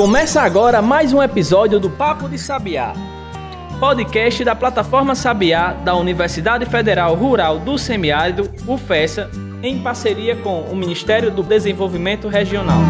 Começa agora mais um episódio do Papo de Sabiá, podcast da plataforma Sabiá da Universidade Federal Rural do Semiárido, UFESA, em parceria com o Ministério do Desenvolvimento Regional.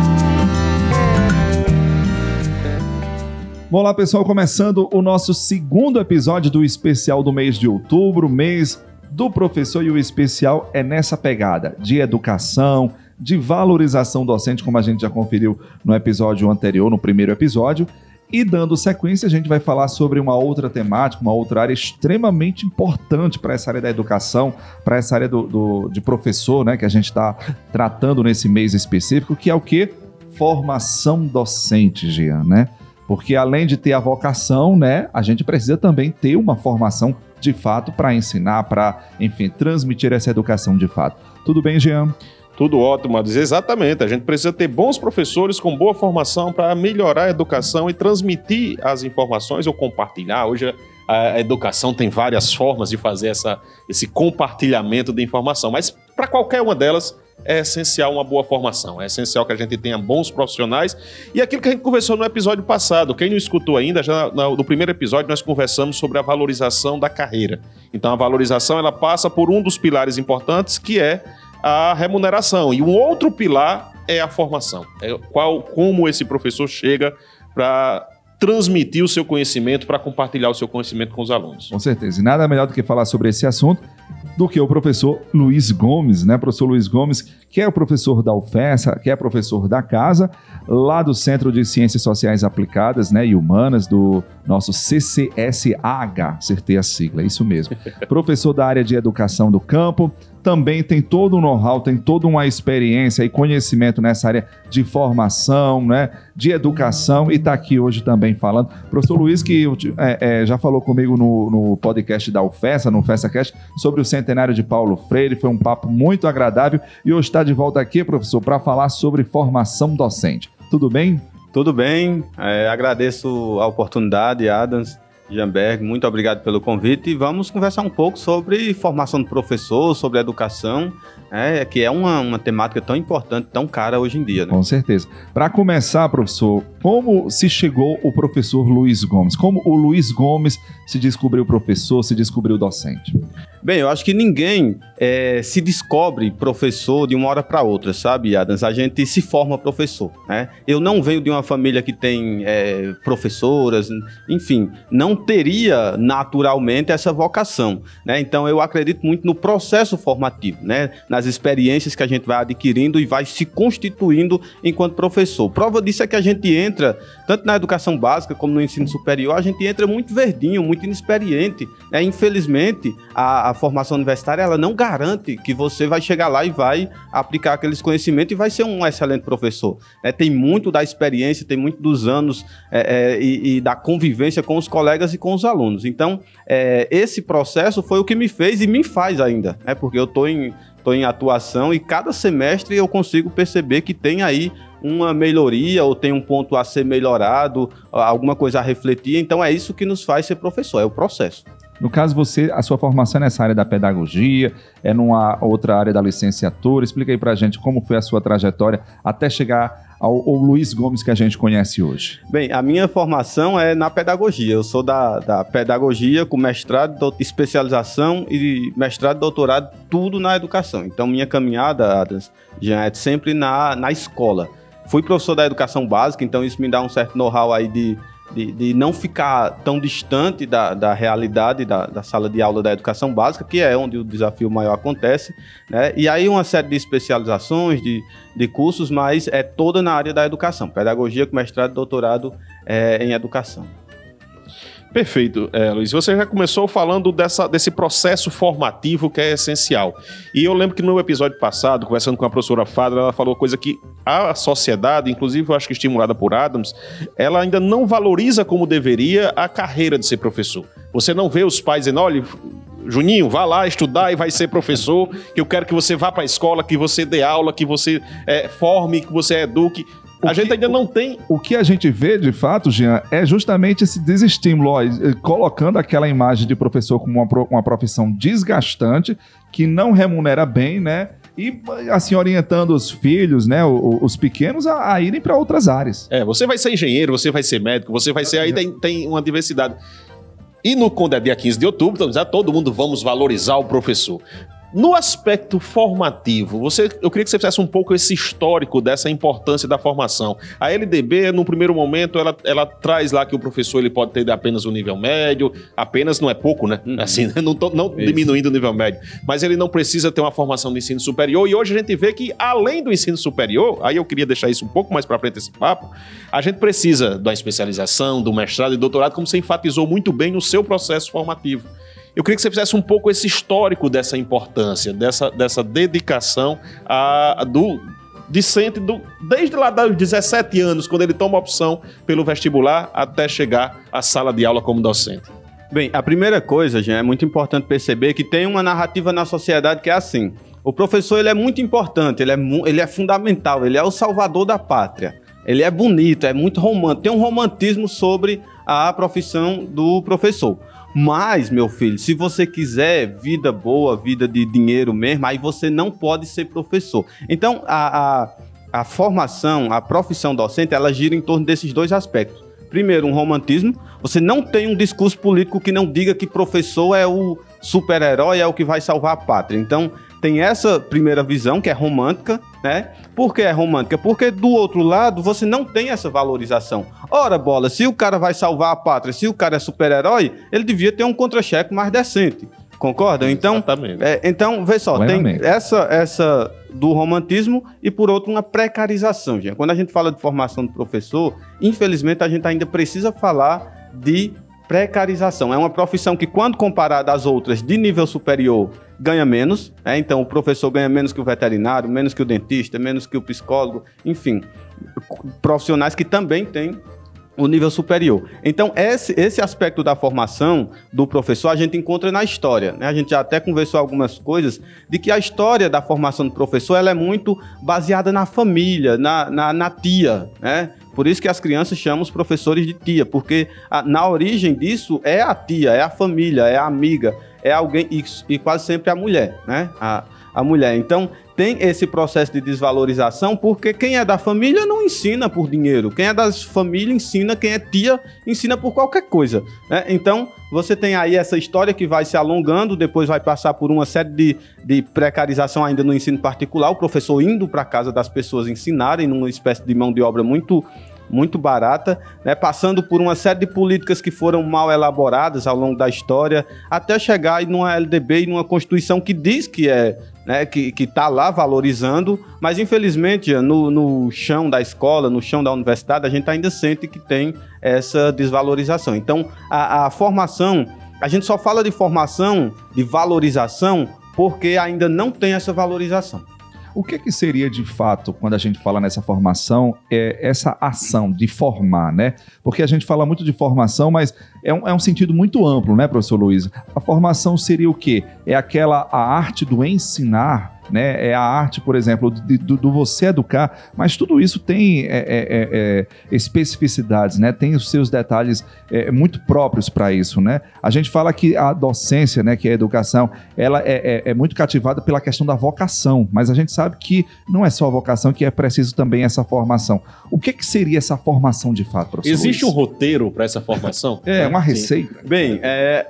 Olá pessoal, começando o nosso segundo episódio do especial do mês de outubro, mês do professor e o especial é nessa pegada de educação, de valorização docente, como a gente já conferiu no episódio anterior, no primeiro episódio. E dando sequência, a gente vai falar sobre uma outra temática, uma outra área extremamente importante para essa área da educação, para essa área do, do, de professor, né, que a gente está tratando nesse mês específico, que é o que? Formação docente, Jean, né? Porque além de ter a vocação, né, a gente precisa também ter uma formação de fato para ensinar, para, enfim, transmitir essa educação de fato. Tudo bem, Jean? Tudo ótimo, Adis. Exatamente. A gente precisa ter bons professores com boa formação para melhorar a educação e transmitir as informações ou compartilhar. Hoje a educação tem várias formas de fazer essa, esse compartilhamento de informação, mas para qualquer uma delas é essencial uma boa formação, é essencial que a gente tenha bons profissionais. E aquilo que a gente conversou no episódio passado, quem não escutou ainda, já no primeiro episódio nós conversamos sobre a valorização da carreira. Então a valorização ela passa por um dos pilares importantes que é a remuneração. E um outro pilar é a formação. É qual, como esse professor chega para transmitir o seu conhecimento, para compartilhar o seu conhecimento com os alunos. Com certeza. E nada melhor do que falar sobre esse assunto do que o professor Luiz Gomes, né? Professor Luiz Gomes, que é o professor da UFESA, que é professor da casa, lá do Centro de Ciências Sociais Aplicadas né, e Humanas, do nosso CCSH, acertei a sigla, é isso mesmo. professor da área de educação do campo, também tem todo um know-how, tem toda uma experiência e conhecimento nessa área de formação, né, de educação, e está aqui hoje também falando. Professor Luiz, que é, é, já falou comigo no, no podcast da UFESA, no FESACast, sobre o centenário de Paulo Freire, foi um papo muito agradável, e hoje está de volta aqui, professor, para falar sobre formação docente. Tudo bem? Tudo bem, é, agradeço a oportunidade, Adams, Jamberg, muito obrigado pelo convite e vamos conversar um pouco sobre formação do professor, sobre educação, é, que é uma, uma temática tão importante, tão cara hoje em dia. Né? Com certeza. Para começar, professor, como se chegou o professor Luiz Gomes? Como o Luiz Gomes se descobriu professor, se descobriu docente? Bem, eu acho que ninguém é, se descobre professor de uma hora para outra, sabe, Adams? A gente se forma professor, né? Eu não venho de uma família que tem é, professoras, enfim, não teria naturalmente essa vocação, né? Então eu acredito muito no processo formativo, né? Nas experiências que a gente vai adquirindo e vai se constituindo enquanto professor. Prova disso é que a gente entra, tanto na educação básica como no ensino superior, a gente entra muito verdinho, muito inexperiente, né? Infelizmente, a a formação universitária ela não garante que você vai chegar lá e vai aplicar aqueles conhecimentos e vai ser um excelente professor. É, tem muito da experiência, tem muito dos anos é, é, e, e, da convivência com os colegas e com os alunos. Então, é, esse processo foi o que me fez e me faz ainda, né? porque eu estou em, tô em atuação e cada semestre eu consigo perceber que tem aí uma melhoria ou tem um ponto a ser melhorado, alguma coisa a refletir. Então é isso que nos faz ser professor, é o processo. No caso, você, a sua formação é nessa área da pedagogia, é numa outra área da licenciatura. Explica aí pra gente como foi a sua trajetória até chegar ao, ao, Luiz Gomes que a gente conhece hoje? Bem, a minha formação é na pedagogia. Eu sou da, da pedagogia com mestrado, do, especialização e mestrado doutorado, tudo na educação. Então, minha caminhada, Adams, já é sempre na, na escola. Fui professor da educação básica, então isso me dá um certo know-how aí de de, de não ficar tão distante da, da realidade da, da, sala de aula da educação básica, que é onde o desafio maior acontece, né? E aí uma série de especializações, de, de cursos, mas é toda na área da educação, pedagogia com mestrado e doutorado é, em educação. Perfeito, é, Luiz. Você já começou falando dessa, desse processo formativo que é essencial. E eu lembro que no episódio passado, conversando com a professora Fadra, ela falou coisa que a sociedade, inclusive eu acho que estimulada por Adams, ela ainda não valoriza como deveria a carreira de ser professor. Você não vê os pais dizendo, olha, Juninho, vá lá estudar e vai ser professor, que eu quero que você vá para a escola, que você dê aula, que você é, forme, que você eduque. O a que, gente ainda não tem. O que a gente vê, de fato, Jean, é justamente esse desestímulo, ó, colocando aquela imagem de professor como uma, uma profissão desgastante, que não remunera bem, né? e assim orientando os filhos, né, os pequenos a, a irem para outras áreas. É, você vai ser engenheiro, você vai ser médico, você vai ser aí tem, tem uma diversidade. E no quando é dia 15 de outubro, então, todo mundo vamos valorizar o professor. No aspecto formativo, você, eu queria que você fizesse um pouco esse histórico dessa importância da formação. A LDB, no primeiro momento, ela, ela traz lá que o professor ele pode ter apenas o nível médio, apenas não é pouco, né? Uhum. Assim, não, tô, não diminuindo o nível médio, mas ele não precisa ter uma formação de ensino superior. E hoje a gente vê que, além do ensino superior, aí eu queria deixar isso um pouco mais para frente esse papo, a gente precisa da especialização, do mestrado e doutorado, como você enfatizou muito bem no seu processo formativo. Eu queria que você fizesse um pouco esse histórico dessa importância, dessa, dessa dedicação a, a do discente do, desde lá dos 17 anos, quando ele toma opção pelo vestibular, até chegar à sala de aula como docente. Bem, a primeira coisa, gente, é muito importante perceber que tem uma narrativa na sociedade que é assim. O professor ele é muito importante, ele é, ele é fundamental, ele é o salvador da pátria. Ele é bonito, é muito romântico, tem um romantismo sobre a profissão do professor. Mas, meu filho, se você quiser vida boa, vida de dinheiro mesmo, aí você não pode ser professor. Então, a, a, a formação, a profissão docente, ela gira em torno desses dois aspectos. Primeiro, um romantismo. Você não tem um discurso político que não diga que professor é o super-herói, é o que vai salvar a pátria. Então, tem essa primeira visão, que é romântica, né? Por que é romântica? Porque do outro lado você não tem essa valorização. Ora, bola, se o cara vai salvar a pátria, se o cara é super-herói, ele devia ter um contra-cheque mais decente. Concordam? Então. É, então, vê só, tem essa, essa do romantismo e, por outro, uma precarização. Gente. Quando a gente fala de formação do professor, infelizmente a gente ainda precisa falar de precarização. É uma profissão que, quando comparada às outras de nível superior, ganha menos. Né? Então, o professor ganha menos que o veterinário, menos que o dentista, menos que o psicólogo, enfim, profissionais que também têm o nível superior. Então, esse, esse aspecto da formação do professor a gente encontra na história. Né? A gente já até conversou algumas coisas de que a história da formação do professor ela é muito baseada na família, na, na, na tia. Né? Por isso que as crianças chamam os professores de tia, porque a, na origem disso é a tia, é a família, é a amiga, é alguém, e, e quase sempre a mulher, né? A, a mulher. Então, tem esse processo de desvalorização, porque quem é da família não ensina por dinheiro. Quem é das famílias ensina, quem é tia ensina por qualquer coisa. Né? Então, você tem aí essa história que vai se alongando, depois vai passar por uma série de, de precarização ainda no ensino particular, o professor indo para casa das pessoas ensinarem, numa espécie de mão de obra muito muito barata, né, passando por uma série de políticas que foram mal elaboradas ao longo da história, até chegar numa LDB e numa Constituição que diz que é né, que está lá valorizando, mas infelizmente no, no, chão da escola, no chão da universidade, a gente ainda sente que tem essa desvalorização. Então, a, a formação, a gente só fala de formação, de valorização, porque ainda não tem essa valorização. O que, que seria de fato, quando a gente fala nessa formação, é essa ação de formar, né? Porque a gente fala muito de formação, mas é um, é um sentido muito amplo, né, professor Luiz? A formação seria o quê? É aquela a arte do ensinar né? É a arte, por exemplo, do, do você educar, mas tudo isso tem é, é, é, é, especificidades, né? Tem os seus detalhes é, muito próprios para isso, né? A gente fala que a docência, né, que é a educação, ela é, muito cativada pela questão da vocação, mas a gente sabe que não é só a vocação, que é preciso também essa formação. O que, que seria essa formação de fato, professor? Existe Luiz? um roteiro para essa formação? é, uma receita. Sim. Bem,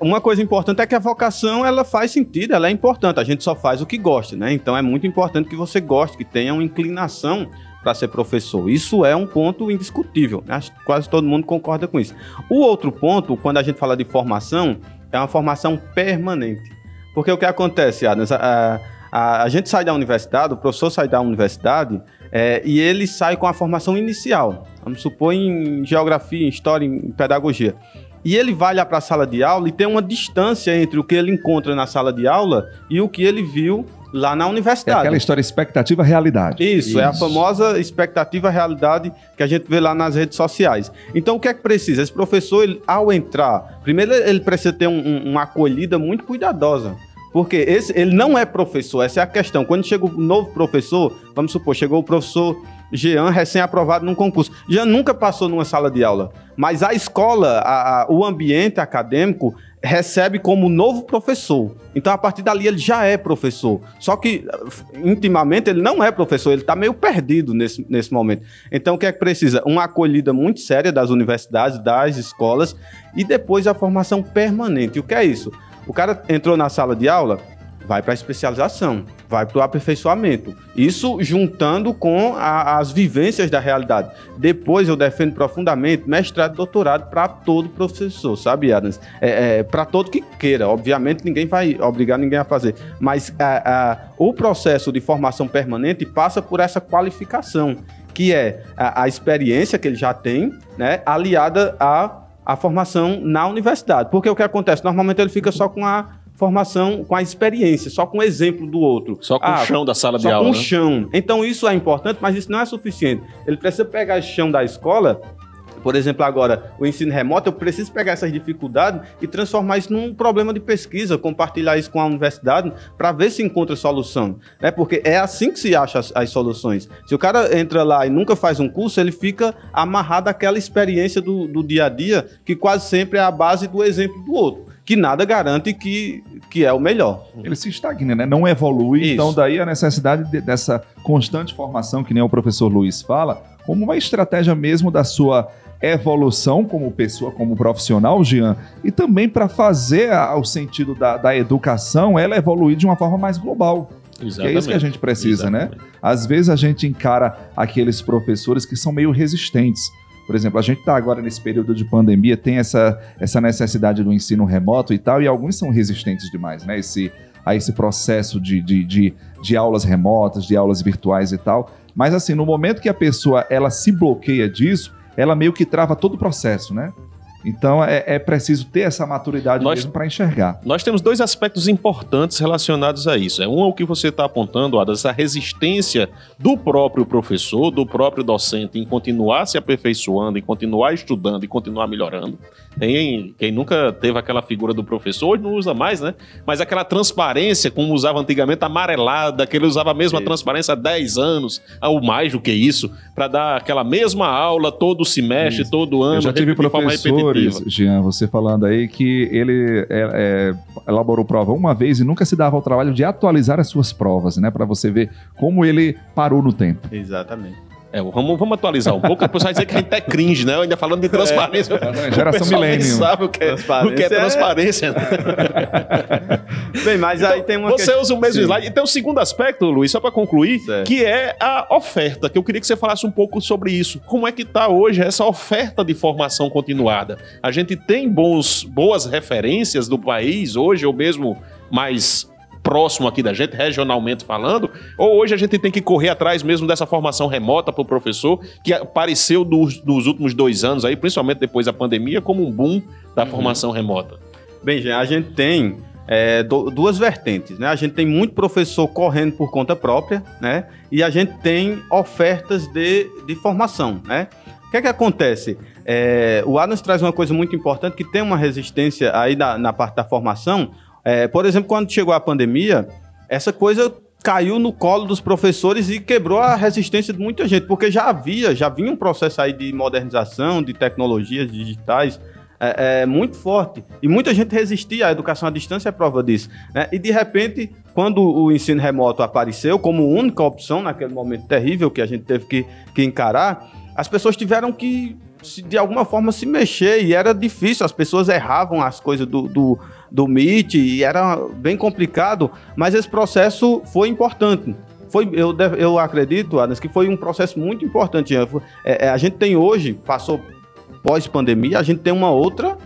uma coisa importante é que a vocação ela faz sentido, ela é importante. A gente só faz o que gosta, né? Então é muito importante que você goste, que tenha uma inclinação para ser professor. Isso é um ponto indiscutível. Né? Acho que quase todo mundo concorda com isso. O outro ponto, quando a gente fala de formação, é uma formação permanente. Porque o que acontece, Adams? A, a, a gente sai da universidade, o professor sai da universidade é, e ele sai com a formação inicial. Vamos supor em geografia, em história, em pedagogia. E ele vai lá para a sala de aula e tem uma distância entre o que ele encontra na sala de aula e o que ele viu lá na universidade. É aquela história expectativa realidade. Isso, Isso, é a famosa expectativa realidade que a gente vê lá nas redes sociais. Então o que é que precisa? Esse professor, ele, ao entrar, primeiro ele precisa ter um, um, uma acolhida muito cuidadosa. Porque esse, ele não é professor, essa é a questão. Quando chega o novo professor, vamos supor, chegou o professor Jean, recém-aprovado num concurso. Jean nunca passou numa sala de aula, Mas a escola, a, a, o ambiente acadêmico recebe como novo professor. Então, a partir dali, ele já é professor. Só que, intimamente, ele não é professor, ele está meio perdido nesse, nesse momento. Então, o que é que precisa? Uma acolhida muito séria das universidades, das escolas, e depois a formação permanente. O que é isso? O cara entrou na sala de aula, vai para a especialização, vai para o aperfeiçoamento. Isso juntando com a, as vivências da realidade. Depois eu defendo profundamente mestrado e doutorado para todo professor, sabe, Adams? É, é para todo que queira. Obviamente ninguém vai obrigar ninguém a fazer, mas a, a, o processo de formação permanente passa por essa qualificação, que é a, experiência que ele já tem, né, aliada à a formação na universidade. Porque o que acontece? Normalmente ele fica só com a formação com a experiência, só com o exemplo do outro. Só com ah, o chão da sala de aula. Só com o né? chão. Então isso é importante, mas isso não é suficiente. Ele precisa pegar esse chão da escola por exemplo, agora, o ensino remoto, eu preciso pegar essas dificuldades e transformar isso num problema de pesquisa, compartilhar isso com a universidade para ver se encontra solução. Né? Porque é assim que se acha as, as, soluções. Se o cara entra lá e nunca faz um curso, ele fica amarrado àquela experiência do, do dia a dia, que quase sempre é a base do exemplo do outro que nada garante que, que é o melhor. Ele se estagna, né? Não evolui. Isso. Então, daí a necessidade de, dessa constante formação, que nem o professor Luiz fala, como uma estratégia mesmo da sua evolução como pessoa, como profissional, Jean, e também para fazer a, o sentido da, da educação ela evoluir de uma forma mais global. Exatamente. é isso que a gente precisa, né? Exatamente. né? Às vezes a gente encara aqueles professores que são meio resistentes. Por exemplo, a gente está agora nesse período de pandemia, tem essa, essa necessidade do ensino remoto e tal, e alguns são resistentes demais, né? Esse, a esse processo de, de, de, de aulas remotas, de aulas virtuais e tal. Mas assim, no momento que a pessoa ela se bloqueia disso, ela meio que trava todo o processo, né? Então é, é preciso ter essa maturidade nós, mesmo para enxergar. Nós temos dois aspectos importantes relacionados a isso. É um é o que você está apontando, Ada, essa resistência do próprio professor, do próprio docente em continuar se aperfeiçoando, em continuar estudando e continuar melhorando. Tem quem nunca teve aquela figura do professor, hoje não usa mais, né? Mas aquela transparência, como usava antigamente, amarelada, que ele usava a mesma transparência há 10 anos, ou mais do que isso, para dar aquela mesma aula todo semestre, isso. todo ano, Eu já tive professores, Jean, você falando aí que ele é, é, elaborou prova uma vez e nunca se dava ao trabalho de atualizar as suas provas, né? Para você ver como ele parou no tempo. Exatamente. É, vamos, vamos atualizar um pouco, depois vai dizer que a gente é cringe, né? Ainda falando de é. transparência. É, geração milênio. sabe o que é, o que é transparência. É... Bem, mas então, aí tem uma Você questão... usa o mesmo Sim. slide. E tem o um segundo aspecto, Luiz, só para concluir, certo. que é a oferta, que eu queria que você falasse um pouco sobre isso. Como é que está hoje essa oferta de formação continuada? A gente tem bons, boas referências do país hoje, ou mesmo mais próximo aqui da gente, regionalmente falando, ou hoje a gente tem que correr atrás mesmo dessa formação remota para o professor, que apareceu nos, nos, últimos dois anos aí, principalmente depois da pandemia, como um boom da uhum. formação remota? Bem, a gente tem é, duas vertentes, né? A gente tem muito professor correndo por conta própria, né? E a gente tem ofertas de, de formação, né? O que é que acontece? É, o Adams traz uma coisa muito importante que tem uma resistência aí na, na parte da formação, é, por exemplo, quando chegou a pandemia, essa coisa caiu no colo dos professores e quebrou a resistência de muita gente, porque já havia, já vinha um processo aí de modernização, de tecnologias digitais é, é, muito forte. E muita gente resistia à educação à distância, é prova disso. Né? E de repente, quando o ensino remoto apareceu como única opção naquele momento terrível que a gente teve que, que encarar, as pessoas tiveram que de alguma forma se mexer e era difícil, as pessoas erravam as coisas do, do do MIT e era bem complicado, mas esse processo foi importante. Foi, eu, eu acredito, Adams, que foi um processo muito importante. É, é, a gente tem hoje, passou pós-pandemia, a gente tem uma outra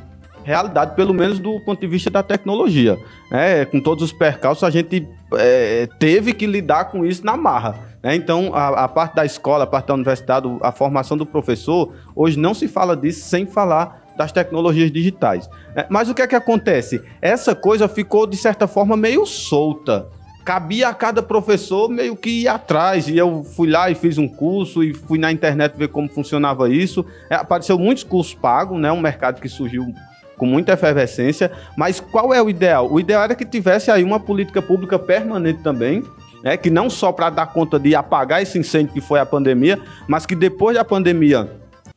realidade, pelo menos do ponto de vista da tecnologia. É, com todos os percalços, a gente é, teve que lidar com isso na marra. Né? Então, a, a, parte da escola, a parte da universidade, a formação do professor, hoje não se fala disso sem falar das tecnologias digitais. É, mas o que é que acontece? Essa coisa ficou, de certa forma, meio solta. Cabia a cada professor meio que ir atrás. E eu fui lá e fiz um curso e fui na internet ver como funcionava isso. É, apareceu muitos cursos pagos, né? Um mercado que surgiu com muita efervescência. Mas qual é o ideal? O ideal era que tivesse aí uma política pública permanente também, né, que não só para dar conta de apagar esse incêndio que foi a pandemia, mas que depois da pandemia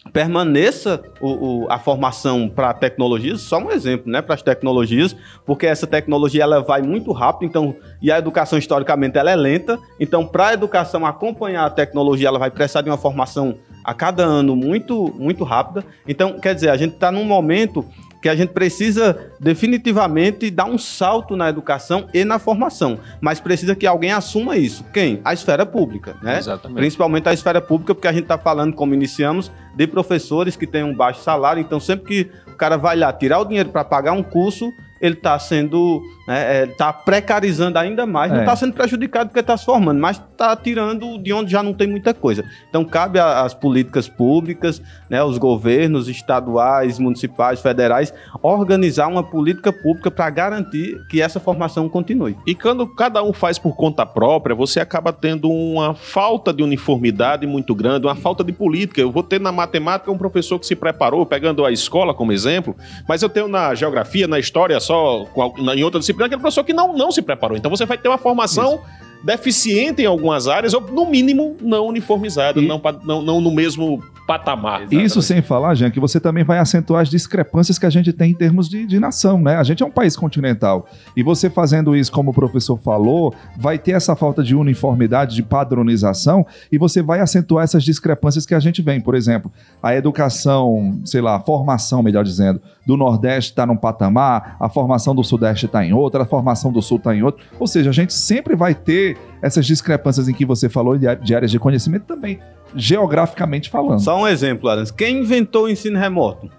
permaneça o, o, a formação para tecnologias, só um exemplo, né, para as tecnologias, porque essa tecnologia ela vai muito rápido, então, e a educação historicamente ela é lenta, então para a educação acompanhar a tecnologia, ela vai precisar de uma formação a cada ano muito muito rápida. Então, quer dizer, a gente está num momento que a gente precisa definitivamente dar um salto na educação e na formação, mas precisa que alguém assuma isso. Quem? A esfera pública, né? Exatamente. Principalmente a esfera pública, porque a gente está falando, como iniciamos, de professores que têm um baixo salário, então sempre que o cara vai lá tirar o dinheiro para pagar um curso, ele está sendo, né, é, tá precarizando ainda mais, não É. está sendo prejudicado porque está se formando, mas está tirando de onde já não tem muita coisa. Então cabe às políticas públicas, né, os governos estaduais, municipais, federais, organizar uma política pública para garantir que essa formação continue. E quando cada um faz por conta própria, você acaba tendo uma falta de uniformidade muito grande, uma falta de política. Eu vou ter na matemática um professor que se preparou, pegando a escola como exemplo, mas eu tenho na geografia, na história, só em outra disciplina, aquele professor que não, não se preparou. Então você vai ter uma formação deficiente em algumas áreas, ou no mínimo não uniformizada, E- não, não, não no mesmo patamar. Isso sem falar, Jean, que você também vai acentuar as discrepâncias que a gente tem em termos de, de nação, né? A gente é um país continental. E você fazendo isso, como o professor falou, vai ter essa falta de uniformidade, de padronização, e você vai acentuar essas discrepâncias que a gente vem. Por exemplo, a educação, sei lá, a formação, melhor dizendo, do Nordeste está num patamar, a formação do Sudeste está em outra, a formação do Sul está em outro. Ou seja, a gente sempre vai ter essas discrepâncias em que você falou de áreas de conhecimento também, geograficamente falando. Só um exemplo, Adams. Quem inventou o ensino remoto?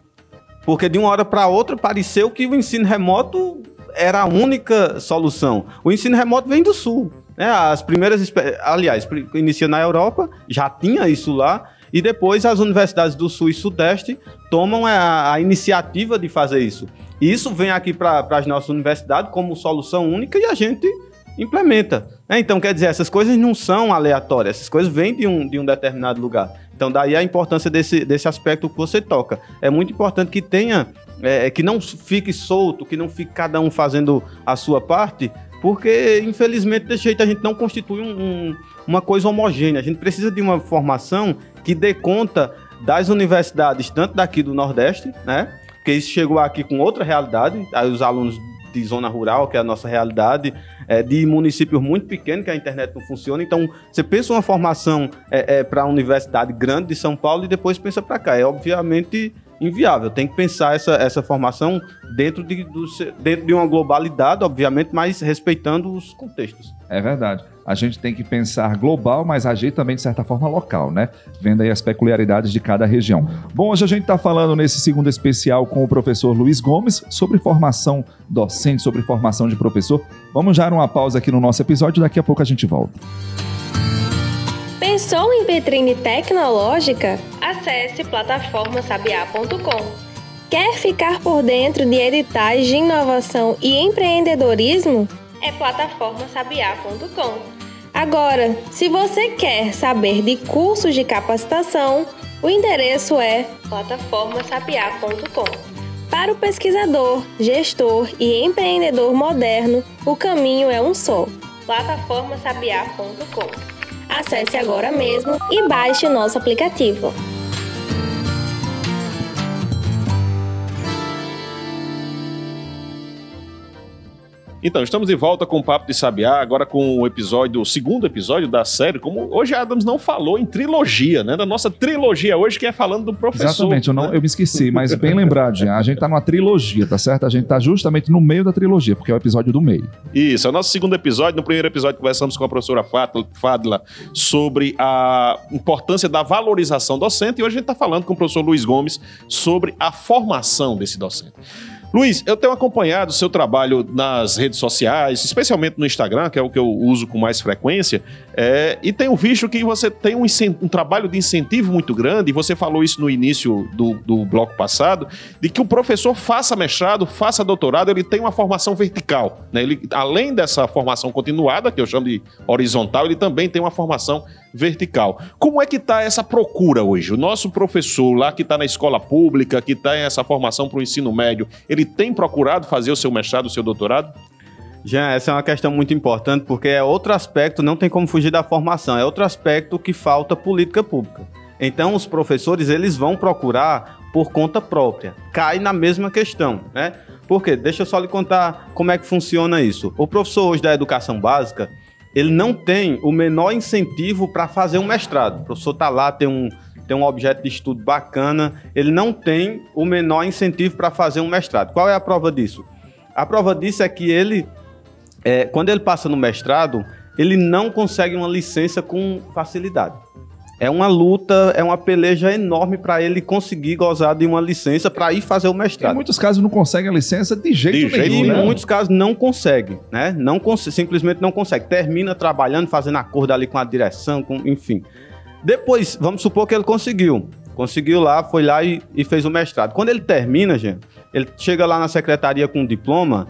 Porque de uma hora para outra pareceu que o ensino remoto era a única solução. O ensino remoto vem do sul. Né? As primeiras, aliás, inicia na Europa, já tinha isso lá, e depois as universidades do sul e sudeste tomam a, a iniciativa de fazer isso. E isso vem aqui para as nossas universidades como solução única e a gente implementa. né? Então, quer dizer, essas coisas não são aleatórias, essas coisas vêm de um, de um determinado lugar. Então, daí a importância desse, desse aspecto que você toca. É muito importante que tenha, é, que não fique solto, que não fique cada um fazendo a sua parte, porque, infelizmente, desse jeito a gente não constitui um- um- uma coisa homogênea. A gente precisa de uma formação que dê conta das universidades, tanto daqui do Nordeste, né? Porque isso chegou aqui com outra realidade, aí os alunos de zona rural, que é a nossa realidade, é, de municípios muito pequenos, que a internet não funciona. Então, você pensa uma formação é, para a Universidade Grande de São Paulo e depois pensa para cá. É obviamente inviável. Tem que pensar essa, essa formação dentro de, do dentro de uma globalidade, obviamente, mas respeitando os contextos. É verdade. A gente tem que pensar global, mas agir também de certa forma local, né? Vendo aí as peculiaridades de cada região. Bom, hoje a gente está falando nesse segundo especial com o professor Luiz Gomes sobre formação docente, sobre formação de professor. Vamos já uma pausa aqui no nosso episódio, daqui a pouco a gente volta. Pensou em vitrine tecnológica? Acesse plataformasabiá.com. Quer ficar por dentro de editais de inovação e empreendedorismo? É plataformasabiá.com. Agora, se você quer saber de cursos de capacitação, o endereço é plataformasabiá.com. Para o pesquisador, gestor e empreendedor moderno, o caminho é um só: plataformasabiá.com. Acesse agora mesmo e baixe nosso aplicativo. Então, estamos de volta com o Papo de Sabiá, agora com o episódio, o segundo episódio da série. Como hoje a Adams não falou em trilogia, né? Da nossa trilogia hoje, que é falando do professor. Exatamente, eu, não, né? eu me esqueci, mas bem lembrado. A gente tá numa trilogia, tá certo? A gente tá justamente no meio da trilogia, porque é o episódio do meio. Isso, é o nosso segundo episódio. No primeiro episódio, conversamos com a professora Fadla sobre a importância da valorização docente. E hoje a gente está falando com o professor Luiz Gomes sobre a formação desse docente. Luiz, eu tenho acompanhado o seu trabalho nas redes sociais, especialmente no Instagram, que é o que eu uso com mais frequência, é, e tenho visto que você tem um, um trabalho de incentivo muito grande, e você falou isso no início do, do bloco passado, de que o professor faça mestrado, faça doutorado, ele tem uma formação vertical. Né? Ele, além dessa formação continuada, que eu chamo de horizontal, ele também tem uma formação vertical. Como é que está essa procura hoje? O nosso professor lá que está na escola pública, que está em essa formação para o ensino médio, ele tem procurado fazer o seu mestrado, o seu doutorado? Já, essa é uma questão muito importante, porque é outro aspecto, não tem como fugir da formação, é outro aspecto que falta política pública. Então os professores eles vão procurar por conta própria. Cai na mesma questão, né? Por quê? Deixa eu só lhe contar como é que funciona isso. O professor hoje da educação básica, ele não tem o menor incentivo para fazer um mestrado. O professor está lá, tem um, tem um objeto de estudo bacana, ele não tem o menor incentivo para fazer um mestrado. Qual é a prova disso? A prova disso é que ele, é, quando ele passa no mestrado, ele não consegue uma licença com facilidade. É uma luta, é uma peleja enorme para ele conseguir gozar de uma licença para ir fazer o mestrado. Em muitos casos não consegue a licença de jeito de nenhum. Jeito, né? Em muitos casos não consegue, né? Não cons simplesmente não consegue. Termina trabalhando, fazendo acordo ali com a direção, com, enfim. Depois, vamos supor que ele conseguiu. Conseguiu lá, foi lá e, e fez o mestrado. Quando ele termina, gente, ele chega lá na secretaria com um diploma,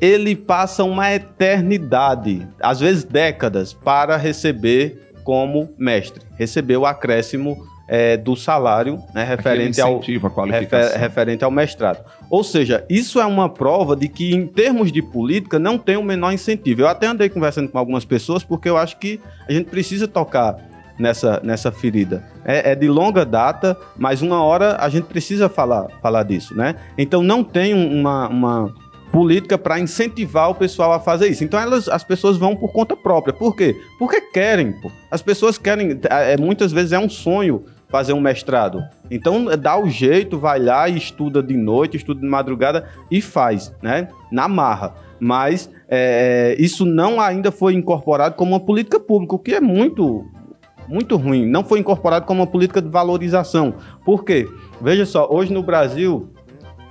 ele passa uma eternidade, às vezes décadas, para receber como mestre, recebeu o acréscimo é, do salário né, referente, ao, refer, referente ao mestrado. Ou seja, isso é uma prova de que, em termos de política, não tem o menor incentivo. Eu até andei conversando com algumas pessoas porque eu acho que a gente precisa tocar nessa, nessa ferida. É, é, de longa data, mas uma hora a gente precisa falar, falar disso, né? Então não tem uma, uma política para incentivar o pessoal a fazer isso. Então elas, as pessoas vão por conta própria. Por quê? Porque querem. Pô. As pessoas querem. É, muitas vezes é um sonho fazer um mestrado. Então dá o jeito, vai lá e estuda de noite, estuda de madrugada e faz, né? Na marra. Mas é, isso não ainda foi incorporado como uma política pública, o que é muito muito ruim. Não foi incorporado como uma política de valorização. Por quê? Veja só, hoje no Brasil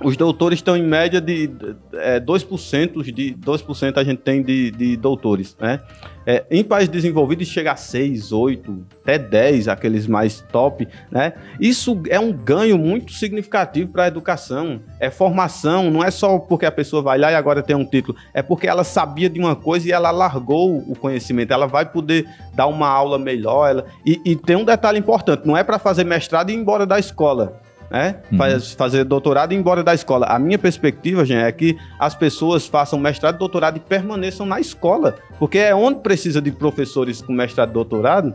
os doutores estão em média de é, 2%, de 2% a gente tem de, de doutores, né? É, em países desenvolvidos chega a 6, 8, até 10, aqueles mais top, né? Isso é um ganho muito significativo para a educação. É formação, não é só porque a pessoa vai lá e agora tem um título, é porque ela sabia de uma coisa e ela largou o conhecimento, ela vai poder dar uma aula melhor. Ela... E, e tem um detalhe importante, não é para fazer mestrado e ir embora da escola né? Uhum. fazer doutorado e ir embora da escola. A minha perspectiva, gente, é que as pessoas façam mestrado e doutorado e permaneçam na escola, porque é onde precisa de professores com mestrado e doutorado,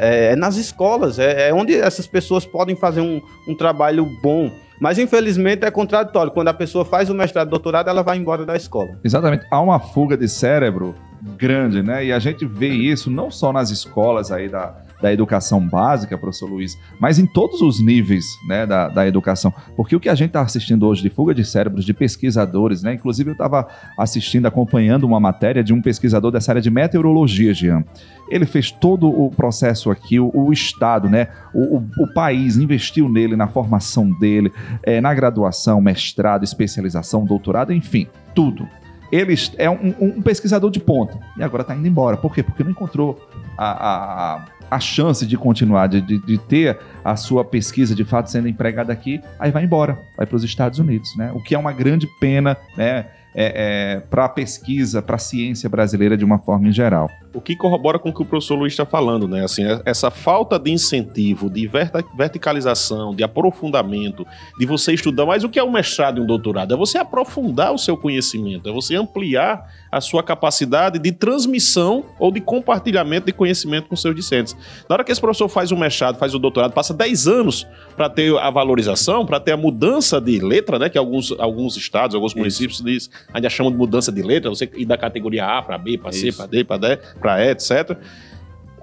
é, é nas escolas, é, é, onde essas pessoas podem fazer um, um trabalho bom. Mas infelizmente é contraditório. Quando a pessoa faz o mestrado e doutorado, ela vai embora da escola. Exatamente. Há uma fuga de cérebro grande, né? E a gente vê isso não só nas escolas aí da, da educação básica, professor Luiz, mas em todos os níveis né, da, da educação. Porque o que a gente está assistindo hoje de fuga de cérebros de pesquisadores, né? Inclusive eu estava assistindo, acompanhando uma matéria de um pesquisador dessa área de meteorologia, Jean. Ele fez todo o processo aqui, o, o Estado, né? O, o, o, país investiu nele, na formação dele, é, na graduação, mestrado, especialização, doutorado, enfim, tudo ele é um, um, pesquisador de ponta e agora está indo embora. Por quê? Porque não encontrou a, a, a chance de continuar, de, de, ter a sua pesquisa de fato sendo empregada aqui, aí vai embora, vai para os Estados Unidos, né? O que é uma grande pena, né? É, é, para a pesquisa, para a ciência brasileira de uma forma em geral o que corrobora com o que o professor Luiz está falando, né? Assim, é, essa falta de incentivo, de verticalização, de aprofundamento, de você estudar. Mas o que é um mestrado e um doutorado? É você aprofundar o seu conhecimento, é você ampliar a sua capacidade de transmissão ou de compartilhamento de conhecimento com seus discentes. Na hora que esse professor faz o mestrado, faz o doutorado, passa 10 anos para ter a valorização, para ter a mudança de letra, né? Que alguns, alguns estados, alguns Isso. municípios diz, ainda chamam de mudança de letra, você ir da categoria A para B, para C, para D, para D para E, etc.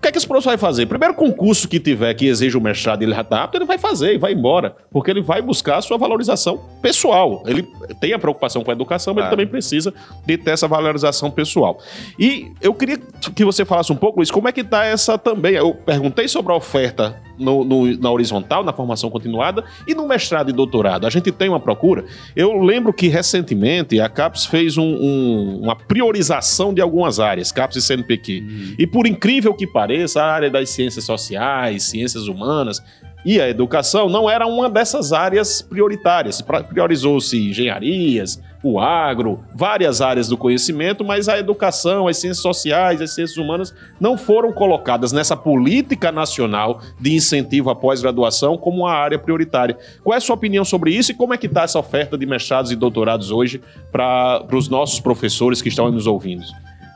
O que é que esse professor vai fazer? Primeiro concurso que tiver que exige o mestrado e ele já está apto, ele vai fazer e vai embora. Porque ele vai buscar a sua valorização pessoal. Ele tem a preocupação com a educação, mas ele também precisa de ter essa valorização pessoal. E eu queria que você falasse um pouco, Luiz, como é que está essa também. Eu perguntei sobre a oferta no, no, na horizontal, na formação continuada, e no mestrado e doutorado. A gente tem uma procura. Eu lembro que recentemente a CAPES fez um, um, uma priorização de algumas áreas, CAPES e CNPq. Uhum. E por incrível que pareça, a área das ciências sociais, ciências humanas, e a educação não era uma dessas áreas prioritárias. Priorizou-se engenharias, o agro, várias áreas do conhecimento, mas a educação, as ciências sociais, as ciências humanas não foram colocadas nessa política nacional de incentivo à pós-graduação como uma área prioritária. Qual é a sua opinião sobre isso e como é que está essa oferta de mestrados e doutorados hoje para os nossos professores que estão nos ouvindo?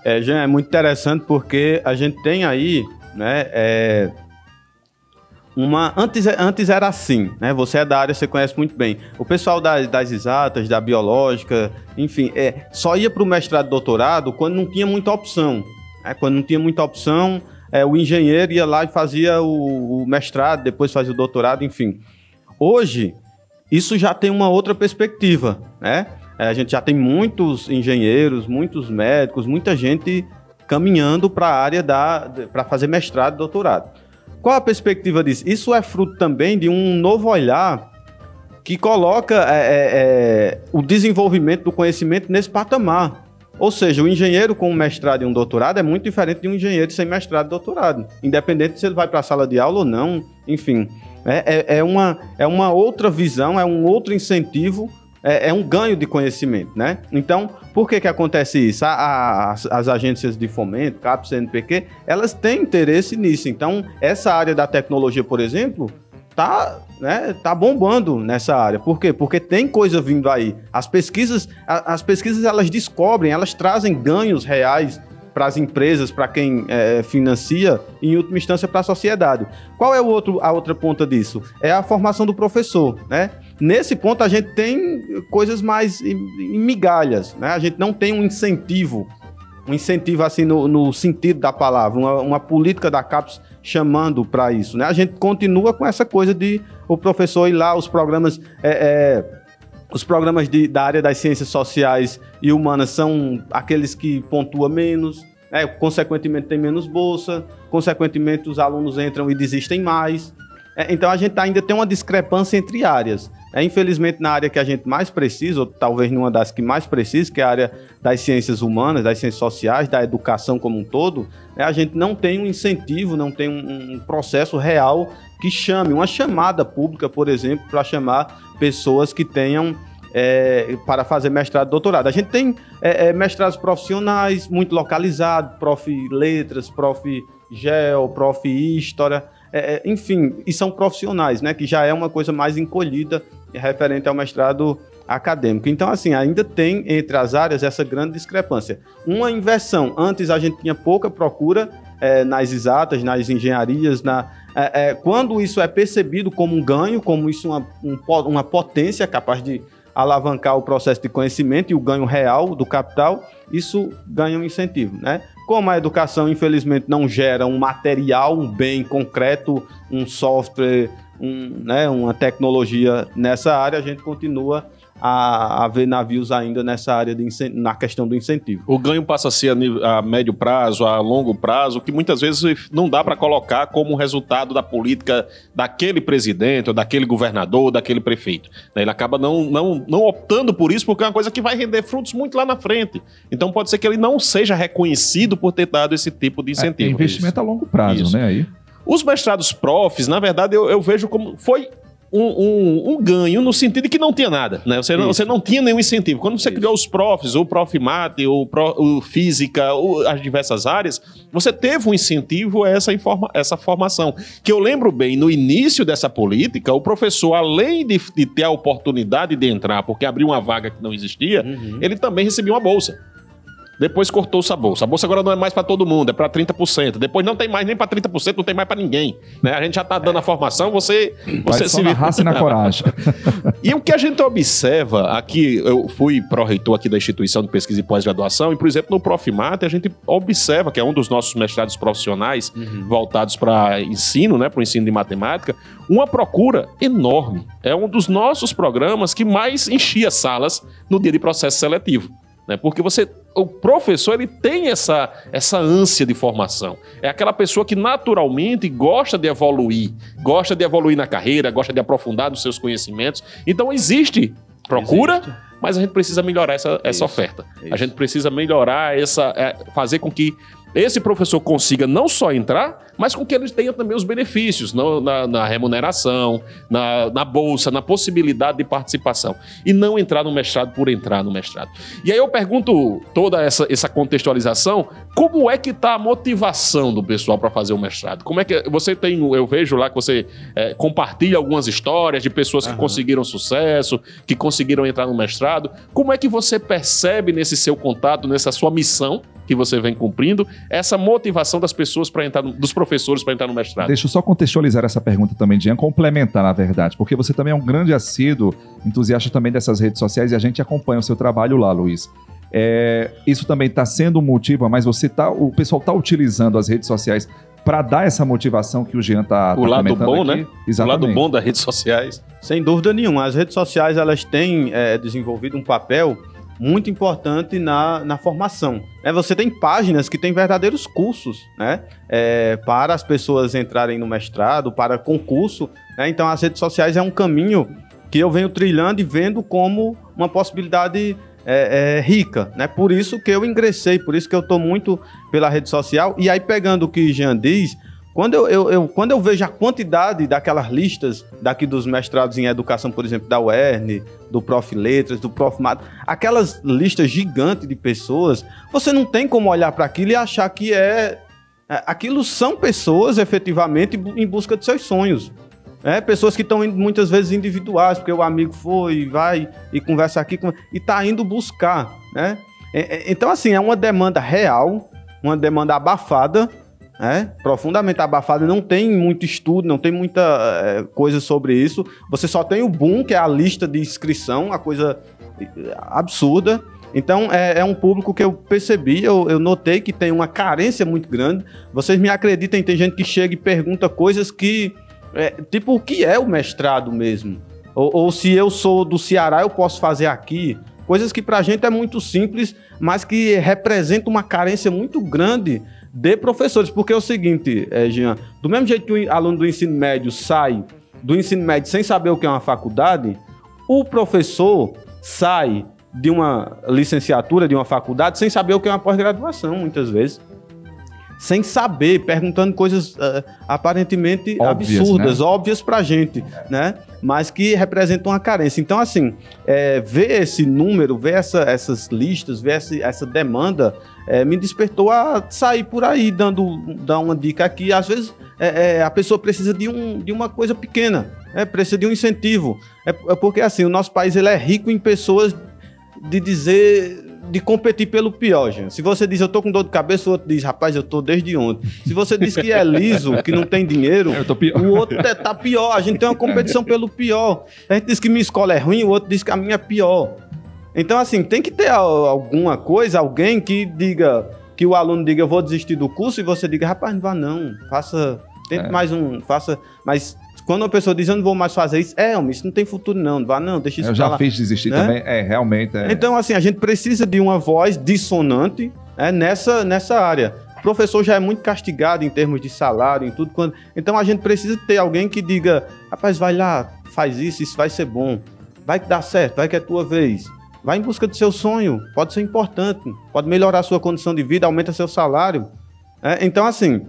É, Jean, é muito interessante porque a gente tem aí né, é uma. Antes, antes era assim, né? Você é da área, você conhece muito bem. O pessoal das, das exatas, da biológica, enfim, é, só ia para o mestrado doutorado quando não tinha muita opção. Né? Quando não tinha muita opção, é, o engenheiro ia lá e fazia o, o mestrado, depois fazia o doutorado, enfim. Hoje, isso já tem uma outra perspectiva, né? É, a gente já tem muitos engenheiros, muitos médicos, muita gente caminhando para a área da para fazer mestrado e doutorado. Qual a perspectiva disso? Isso é fruto também de um novo olhar que coloca é, é, é, o desenvolvimento do conhecimento nesse patamar. Ou seja, o engenheiro com um mestrado e um doutorado é muito diferente de um engenheiro sem mestrado e doutorado, independente se ele vai para a sala de aula ou não, enfim. É, é, é, uma, é uma outra visão, é um outro incentivo é, é, um ganho de conhecimento, né? Então, por que que acontece isso? A, a, as, as, agências de fomento, CAPES, CNPq, elas têm interesse nisso. Então, essa área da tecnologia, por exemplo, tá, né, tá bombando nessa área. Por quê? Porque tem coisa vindo aí. As pesquisas, a, as pesquisas elas descobrem, elas trazem ganhos reais para as empresas, para quem é, financia, e em última instância para a sociedade. Qual é o outro, a outra ponta disso? É a formação do professor, né? Nesse ponto, a gente tem coisas mais em, migalhas, né? A gente não tem um incentivo, um incentivo assim no, no sentido da palavra, uma, uma política da CAPES chamando para isso, né? A gente continua com essa coisa de o professor ir lá, os programas... É, é, os programas de, da área das ciências sociais e humanas são aqueles que pontua menos, né? consequentemente tem menos bolsa, consequentemente os alunos entram e desistem mais. É, então a gente ainda tem uma discrepância entre áreas. É, infelizmente, na área que a gente mais precisa, ou talvez numa das que mais precisa, que é a área das ciências humanas, das ciências sociais, da educação como um todo, é, a gente não tem um incentivo, não tem um, um processo real que chame, uma chamada pública, por exemplo, para chamar pessoas que tenham é, para fazer mestrado e doutorado. A gente tem é, é, mestrados profissionais muito localizados, prof. letras, prof. gel, prof. história, é, é, enfim, e são profissionais, né, que já é uma coisa mais encolhida referente ao mestrado acadêmico. Então, assim, ainda tem entre as áreas essa grande discrepância. Uma inversão. Antes a gente tinha pouca procura é, nas exatas, nas engenharias, na, é, é, quando isso é percebido como um ganho, como isso uma, um, uma potência capaz de alavancar o processo de conhecimento e o ganho real do capital, isso ganha um incentivo, né? Como a educação, infelizmente, não gera um material, um bem concreto, um software, um, né, uma tecnologia nessa área, a gente continua a, a, ver navios ainda nessa área de na questão do incentivo. O ganho passa a ser a, a médio prazo, a longo prazo, que muitas vezes não dá para colocar como resultado da política daquele presidente, ou daquele governador, ou daquele prefeito. Né? Ele acaba não, não, não optando por isso, porque é uma coisa que vai render frutos muito lá na frente. Então pode ser que ele não seja reconhecido por ter dado esse tipo de incentivo. É, é investimento a longo prazo, isso. né? Aí. Os mestrados profs, na verdade, eu, eu vejo como foi um, um, um, ganho no sentido de que não tinha nada, né? Você, não, você não tinha nenhum incentivo. Quando você Isso. criou os profs, ou prof mate, ou, pro, ou física, ou as diversas áreas, você teve um incentivo a essa, informa, essa formação. Que eu lembro bem, no início dessa política, o professor, além de, de ter a oportunidade de entrar, porque abriu uma vaga que não existia, uhum. ele também recebia uma bolsa. Depois cortou essa bolsa. A bolsa agora não é mais para todo mundo, é para 30%. Depois não tem mais nem para 30%, não tem mais para ninguém. Né? A gente já está dando a formação, você, você Vai se na raça e na coragem. e o que a gente observa aqui, eu fui pró-reitor aqui da instituição de pesquisa e pós-graduação, e por exemplo, no Profimate, a gente observa que é um dos nossos mestrados profissionais uhum. voltados para ensino, né, para o ensino de matemática, uma procura enorme. É um dos nossos programas que mais enchia salas no dia de processo seletivo. Né? Porque você, o professor ele tem essa, essa ânsia de formação. É aquela pessoa que naturalmente gosta de evoluir, gosta de evoluir na carreira, gosta de aprofundar os seus conhecimentos. Então existe procura, existe. mas a gente precisa melhorar essa, essa oferta. Isso. A gente precisa melhorar essa, é, fazer com que esse professor consiga não só entrar, mas com que ele tenha também os benefícios na, na, na remuneração, na, na, bolsa, na possibilidade de participação. E não entrar no mestrado por entrar no mestrado. E aí eu pergunto toda essa, essa contextualização, como é que está a motivação do pessoal para fazer o mestrado? Como é que você tem, eu vejo lá que você é, compartilha algumas histórias de pessoas que uhum. conseguiram sucesso, que conseguiram entrar no mestrado. Como é que você percebe nesse seu contato, nessa sua missão, que você vem cumprindo, essa motivação das pessoas para entrar, no, dos professores para entrar no mestrado? Deixa eu só contextualizar essa pergunta também, Jean, complementar, na verdade, porque você também é um grande assíduo, entusiasta também dessas redes sociais e a gente acompanha o seu trabalho lá, Luiz. É, isso também está sendo um motivo, mas você tá, o pessoal está utilizando as redes sociais para dar essa motivação que o Jean está O tá lado comentando bom, aqui. né? Exatamente. O lado bom das redes sociais. Sem dúvida nenhuma. As redes sociais elas têm é, desenvolvido um papel muito importante na, na formação. É, você tem páginas que têm verdadeiros cursos né? É, para as pessoas entrarem no mestrado, para concurso. né? Então, as redes sociais é um caminho que eu venho trilhando e vendo como uma possibilidade é, é, rica. Né? Por isso que eu ingressei, por isso que eu estou muito pela rede social. E aí, pegando o que Jean diz, quando eu, eu- eu- quando eu vejo a quantidade daquelas listas daqui dos mestrados em educação, por exemplo, da UERN, do Prof. Letras, do Prof. Mato, aquelas listas gigantes de pessoas, você não tem como olhar para aquilo e achar que é, é- Aquilo são pessoas efetivamente em busca de seus sonhos. É, pessoas que estão muitas vezes individuais, porque o amigo foi vai e conversa aqui e está indo buscar. Né? É- é- então, assim, é uma demanda real, uma demanda abafada, né? profundamente abafada, não tem muito estudo, não tem muita é, coisa sobre isso. Você só tem o boom, que é a lista de inscrição, a coisa é, absurda. Então, é, é um público que eu percebi, eu, eu notei que tem uma carência muito grande. Vocês me acreditem, tem gente que chega e pergunta coisas que. é, tipo, o que é o mestrado mesmo? Ou, ou se eu sou do Ceará, eu posso fazer aqui. Coisas que pra gente é muito simples, mas que representa uma carência muito grande de professores. Porque é o seguinte, é, Jean, do mesmo jeito que o aluno do ensino médio sai do ensino médio sem saber o que é uma faculdade, o professor sai de uma licenciatura, de uma faculdade, sem saber o que é uma pós-graduação, muitas vezes. Sem saber, perguntando coisas ah, aparentemente Óbvias, absurdas, óbvias pra gente, né? Mas que representam uma carência. Então, assim, é, ver esse número, ver essa- essas listas, ver essa, essa demanda, é, me despertou a sair por aí, dando dar uma dica aqui. Às vezes, é, é, a pessoa precisa de, um, de uma coisa pequena, é, precisa de um incentivo. É, é porque, assim, o nosso país ele é rico em pessoas de dizer, de competir pelo pior, gente. Se você diz, eu tô com dor de cabeça, o outro diz, rapaz, eu tô desde ontem. Se você diz que é liso, que não tem dinheiro, o outro tá- tá pior. A gente tem uma competição pelo pior. A gente diz que minha escola é ruim, o outro diz que a minha é pior. Então, assim, tem que ter al- alguma coisa, alguém que diga, que o aluno diga, eu vou desistir do curso, e você diga, rapaz, não vá não, faça, tente É. mais um, faça, mas quando uma pessoa diz, eu não vou mais fazer isso, é, homem, isso não tem futuro não, não vá não, deixa isso Eu já fiz desistir Né? também. É, realmente. É. Então, assim, a gente precisa de uma voz dissonante né, nessa, nessa área. O professor já é muito castigado em termos de salário, em tudo. Quando... Então, a gente precisa ter alguém que diga: rapaz, vai lá, faz isso, isso vai ser bom. Vai que dá certo, vai que é tua vez. Vai em busca do seu sonho, pode ser importante, pode melhorar a sua condição de vida, aumenta seu salário. É, então, assim,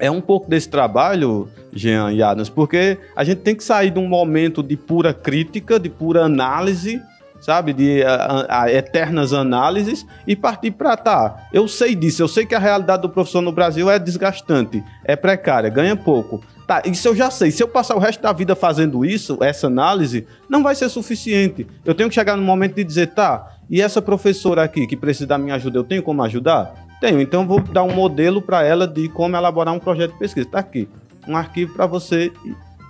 é um pouco desse trabalho, Jean e Adams, porque a gente tem que sair de um momento de pura crítica, de pura análise, sabe, de a- a- eternas análises e partir para tá. Eu sei disso, eu sei que a realidade do professor no Brasil é desgastante, é precária, ganha pouco. Tá, isso eu já sei. Se eu passar o resto da vida fazendo isso, essa análise, não vai ser suficiente. Eu tenho que chegar no momento de dizer, tá, e essa professora aqui que precisa da minha ajuda, eu tenho como ajudar? Tenho, então vou dar um modelo para ela de como elaborar um projeto de pesquisa. Tá aqui, um arquivo para você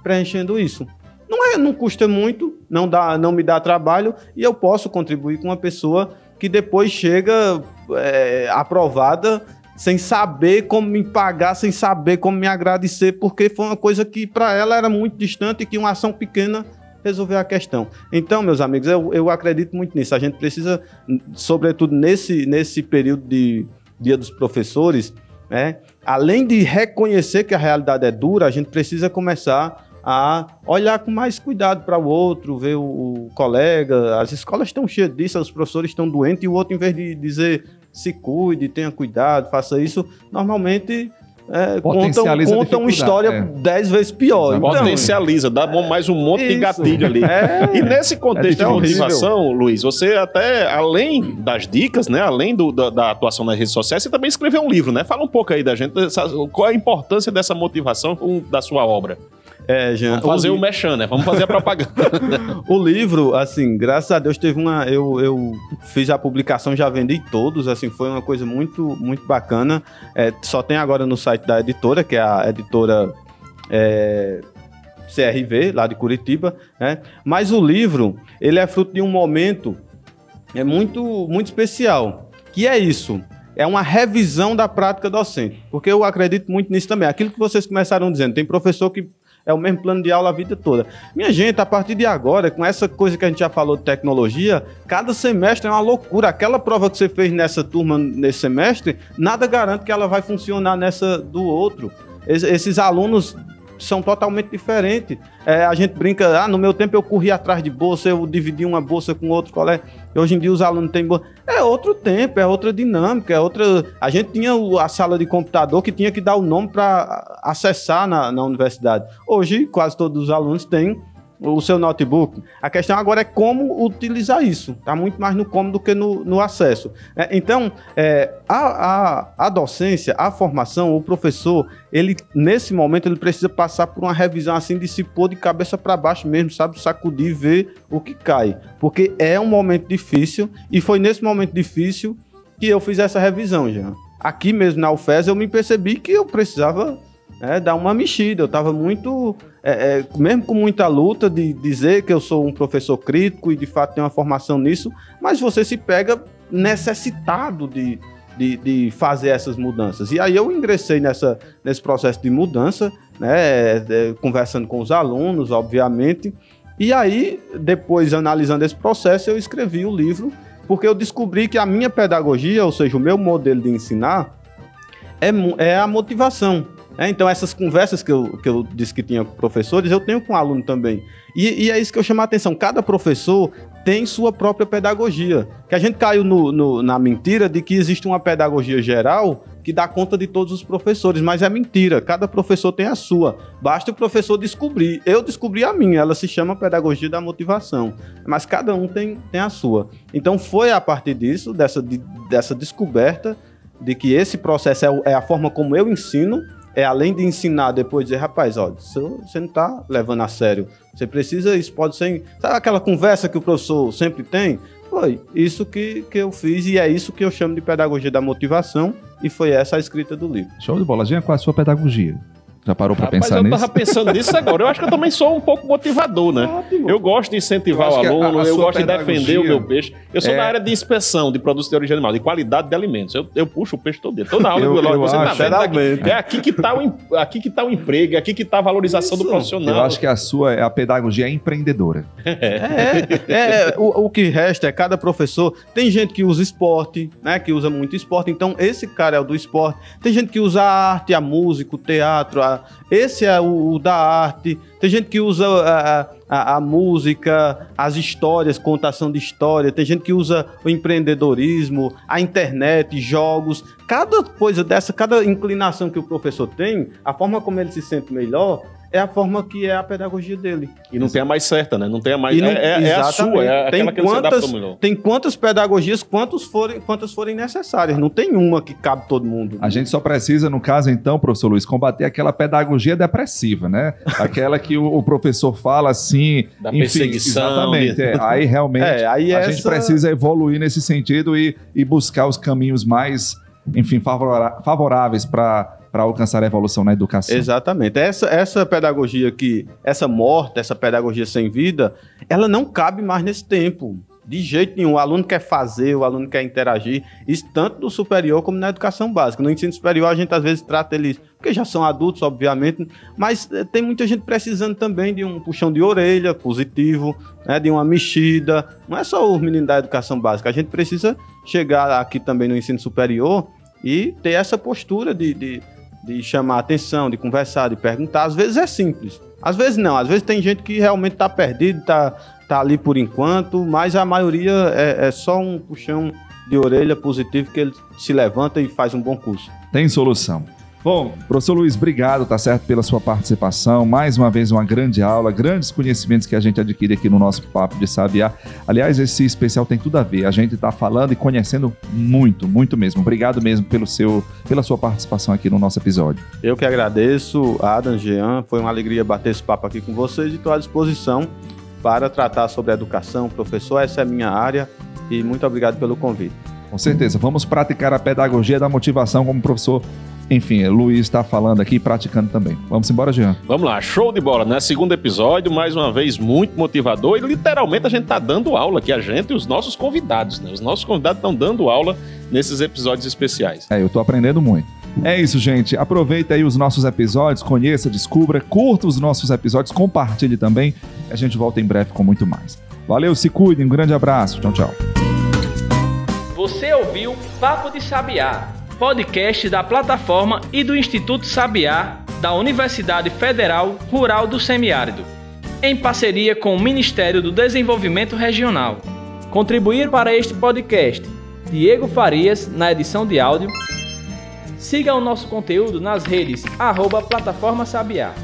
preenchendo isso. Não, é, não custa muito, não, dá, não me dá trabalho e eu posso contribuir com uma pessoa que depois chega é, aprovada sem saber como me pagar, sem saber como me agradecer, porque foi uma coisa que para ela era muito distante e que uma ação pequena resolveu a questão. Então, meus amigos, eu, eu acredito muito nisso. A gente precisa, sobretudo nesse, nesse período de Dia dos Professores, né, além de reconhecer que a realidade é dura, a gente precisa começar a olhar com mais cuidado para o outro, ver o, o colega. As escolas estão cheias disso, os professores estão doentes e o outro, em vez de dizer se cuide, tenha cuidado, faça isso, normalmente é, conta, Potencializa a conta uma história é. dez vezes pior. Então, Potencializa, dá bom- mais um monte de Isso. gatilho ali. É. E nesse contexto É de horrível. motivação, Luiz, você até, além das dicas, né, além do- da, da atuação nas redes sociais, você também escreveu um livro, né? Fala um pouco aí da gente, essa- qual a importância dessa motivação um, da sua obra. É, Jean, Vamos fazer o, o mechan, né? Vamos fazer a propaganda. o livro, assim, graças a Deus teve uma. Eu, eu fiz a publicação, já vendi todos, assim, foi uma coisa muito, muito bacana. É, só tem agora no site da editora, que é a editora é, CRV, lá de Curitiba, né? Mas o livro, ele é fruto de um momento é muito, muito especial, que é isso. É uma revisão da prática docente, porque eu acredito muito nisso também. Aquilo que vocês começaram dizendo, tem professor que é o mesmo plano de aula a vida toda. Minha gente, a partir de agora, com essa coisa que a gente já falou de tecnologia, cada semestre é uma loucura. Aquela prova que você fez nessa turma, nesse semestre, nada garante que ela vai funcionar nessa do outro. Esses alunos são totalmente diferentes. É, a gente brinca, ah, no meu tempo eu corria atrás de bolsa, eu dividi uma bolsa com outro colega. Hoje em dia os alunos têm bolsa. É outro tempo, é outra dinâmica, é outra. A gente tinha a sala de computador que tinha que dar o nome para acessar na, na universidade. Hoje, quase todos os alunos têm o seu notebook. A questão agora é como utilizar isso. Está muito mais no como do que no, no acesso. É, então, é, a, a, a, docência, a formação, o professor, ele nesse momento ele precisa passar por uma revisão assim de se pôr de cabeça para baixo mesmo, sabe, sacudir, e ver o que cai, porque é um momento difícil e foi nesse momento difícil que eu fiz essa revisão já. Aqui mesmo na UFES eu me percebi que eu precisava é, dar uma mexida. Eu estava muito, é, é, mesmo com muita luta de dizer que eu sou um professor crítico e de fato tenho uma formação nisso, mas você se pega necessitado de, de, de fazer essas mudanças. E aí eu ingressei nessa, nesse processo de mudança, né, é, conversando com os alunos, obviamente. E aí, depois analisando esse processo, eu escrevi o livro, porque eu descobri que a minha pedagogia, ou seja, o meu modelo de ensinar, é, é a motivação. É, então, essas conversas que eu, que eu disse que tinha com professores, eu tenho com aluno também. E, e, é isso que eu chamo a atenção. Cada professor tem sua própria pedagogia. Que a gente caiu no, no, na mentira de que existe uma pedagogia geral que dá conta de todos os professores, mas é mentira. Cada professor tem a sua. Basta o professor descobrir. Eu descobri a minha, ela se chama Pedagogia da Motivação. Mas cada um tem, tem a sua. Então, foi a partir disso, dessa, de, dessa descoberta, de que esse processo é, é a forma como eu ensino é além de ensinar depois dizer, rapaz, ó, você não está levando a sério. Você precisa, isso pode ser. Sabe aquela conversa que o professor sempre tem? Foi isso que, que eu fiz e é isso que eu chamo de pedagogia da motivação e foi essa a escrita do livro. Show de bola. Qual é a sua pedagogia? Já parou para pensar nisso? eu tava pensando nisso agora. Eu acho que eu também sou um pouco motivador, né? Ótimo. Eu gosto de incentivar o aluno, a, a eu gosto de defender o meu peixe. Eu sou é... da área de inspeção de produtos de origem animal, de qualidade de alimentos. Eu, eu puxo o peixe todo dia. Toda aula eu, eu, você acho, tá aqui, é aqui que está o, aqui que tá o emprego, é aqui que está a valorização Isso. do profissional. Eu acho que a sua, a pedagogia é empreendedora. É, é, é o, o que resta é cada professor. Tem gente que usa esporte, né? Que usa muito esporte. Então, esse cara é o do esporte. Tem gente que usa a arte, a música, o teatro, a, esse é o, o da arte. Tem gente que usa a, a, a, música, as histórias, contação de história. Tem gente que usa o empreendedorismo, a internet, jogos. Cada coisa dessa, cada inclinação que o professor tem, a forma como ele se sente melhor, é a forma que é a pedagogia dele. E não tem a mais certa, né? Não tem a mais. Não, é, é, é, a sua, é tem quantas, Tem quantas pedagogias, quantos forem, quantas forem necessárias. Não tem uma que cabe todo mundo. A gente só precisa, no caso, então, professor Luiz, combater aquela pedagogia depressiva, né? Aquela que o, o professor fala assim. Da enfim, perseguição. Exatamente. É, aí realmente é, aí a essa... gente precisa evoluir nesse sentido e, e buscar os caminhos mais, enfim, favoráveis para para alcançar a evolução na educação. Exatamente. Essa, essa pedagogia que, essa morte, essa pedagogia sem vida, ela não cabe mais nesse tempo. De jeito nenhum. O aluno quer fazer, o aluno quer interagir. Isso tanto no superior como na educação básica. No ensino superior, a gente às vezes trata eles, porque já são adultos, obviamente, mas eh, tem muita gente precisando também de um puxão de orelha positivo, né, de uma mexida. Não é só os meninos da educação básica. A gente precisa chegar aqui também no ensino superior e ter essa postura de, de de chamar atenção, de conversar, de perguntar. Às vezes é simples, às vezes não. Às vezes tem gente que realmente está perdido, está tá ali por enquanto, mas a maioria é, é só um puxão de orelha positivo que ele se levanta e faz um bom curso. Tem solução. Bom, professor Luiz, obrigado, tá certo, pela sua participação. Mais uma vez, uma grande aula, grandes conhecimentos que a gente adquire aqui no nosso Papo de Sabiá. Aliás, esse especial tem tudo a ver. A gente está falando e conhecendo muito, muito mesmo. Obrigado mesmo pelo seu, pela sua participação aqui no nosso episódio. Eu que agradeço, Adam, Jean. Foi uma alegria bater esse papo aqui com vocês e estou à disposição para tratar sobre a educação. Professor, essa é a minha área e muito obrigado pelo convite. Com certeza. Vamos praticar a pedagogia da motivação como o professor enfim, Luiz está falando aqui praticando também. Vamos embora, Jean. Vamos lá, show de bola, né? Segundo episódio, mais uma vez muito motivador e literalmente a gente está dando aula aqui, a gente e os nossos convidados, né? Os nossos convidados estão dando aula nesses episódios especiais. É, eu estou aprendendo muito. É isso, gente. Aproveita aí os nossos episódios, conheça, descubra, curta os nossos episódios, compartilhe também. A gente volta em breve com muito mais. Valeu, se cuidem, um grande abraço. Tchau, tchau. Você ouviu Papo de Sabiá podcast da plataforma e do Instituto Sabiá da Universidade Federal Rural do Semiárido, em parceria com o Ministério do Desenvolvimento Regional. Contribuir para este podcast, Diego Farias, na edição de áudio. Siga o nosso conteúdo nas redes arroba Plataforma Sabiá.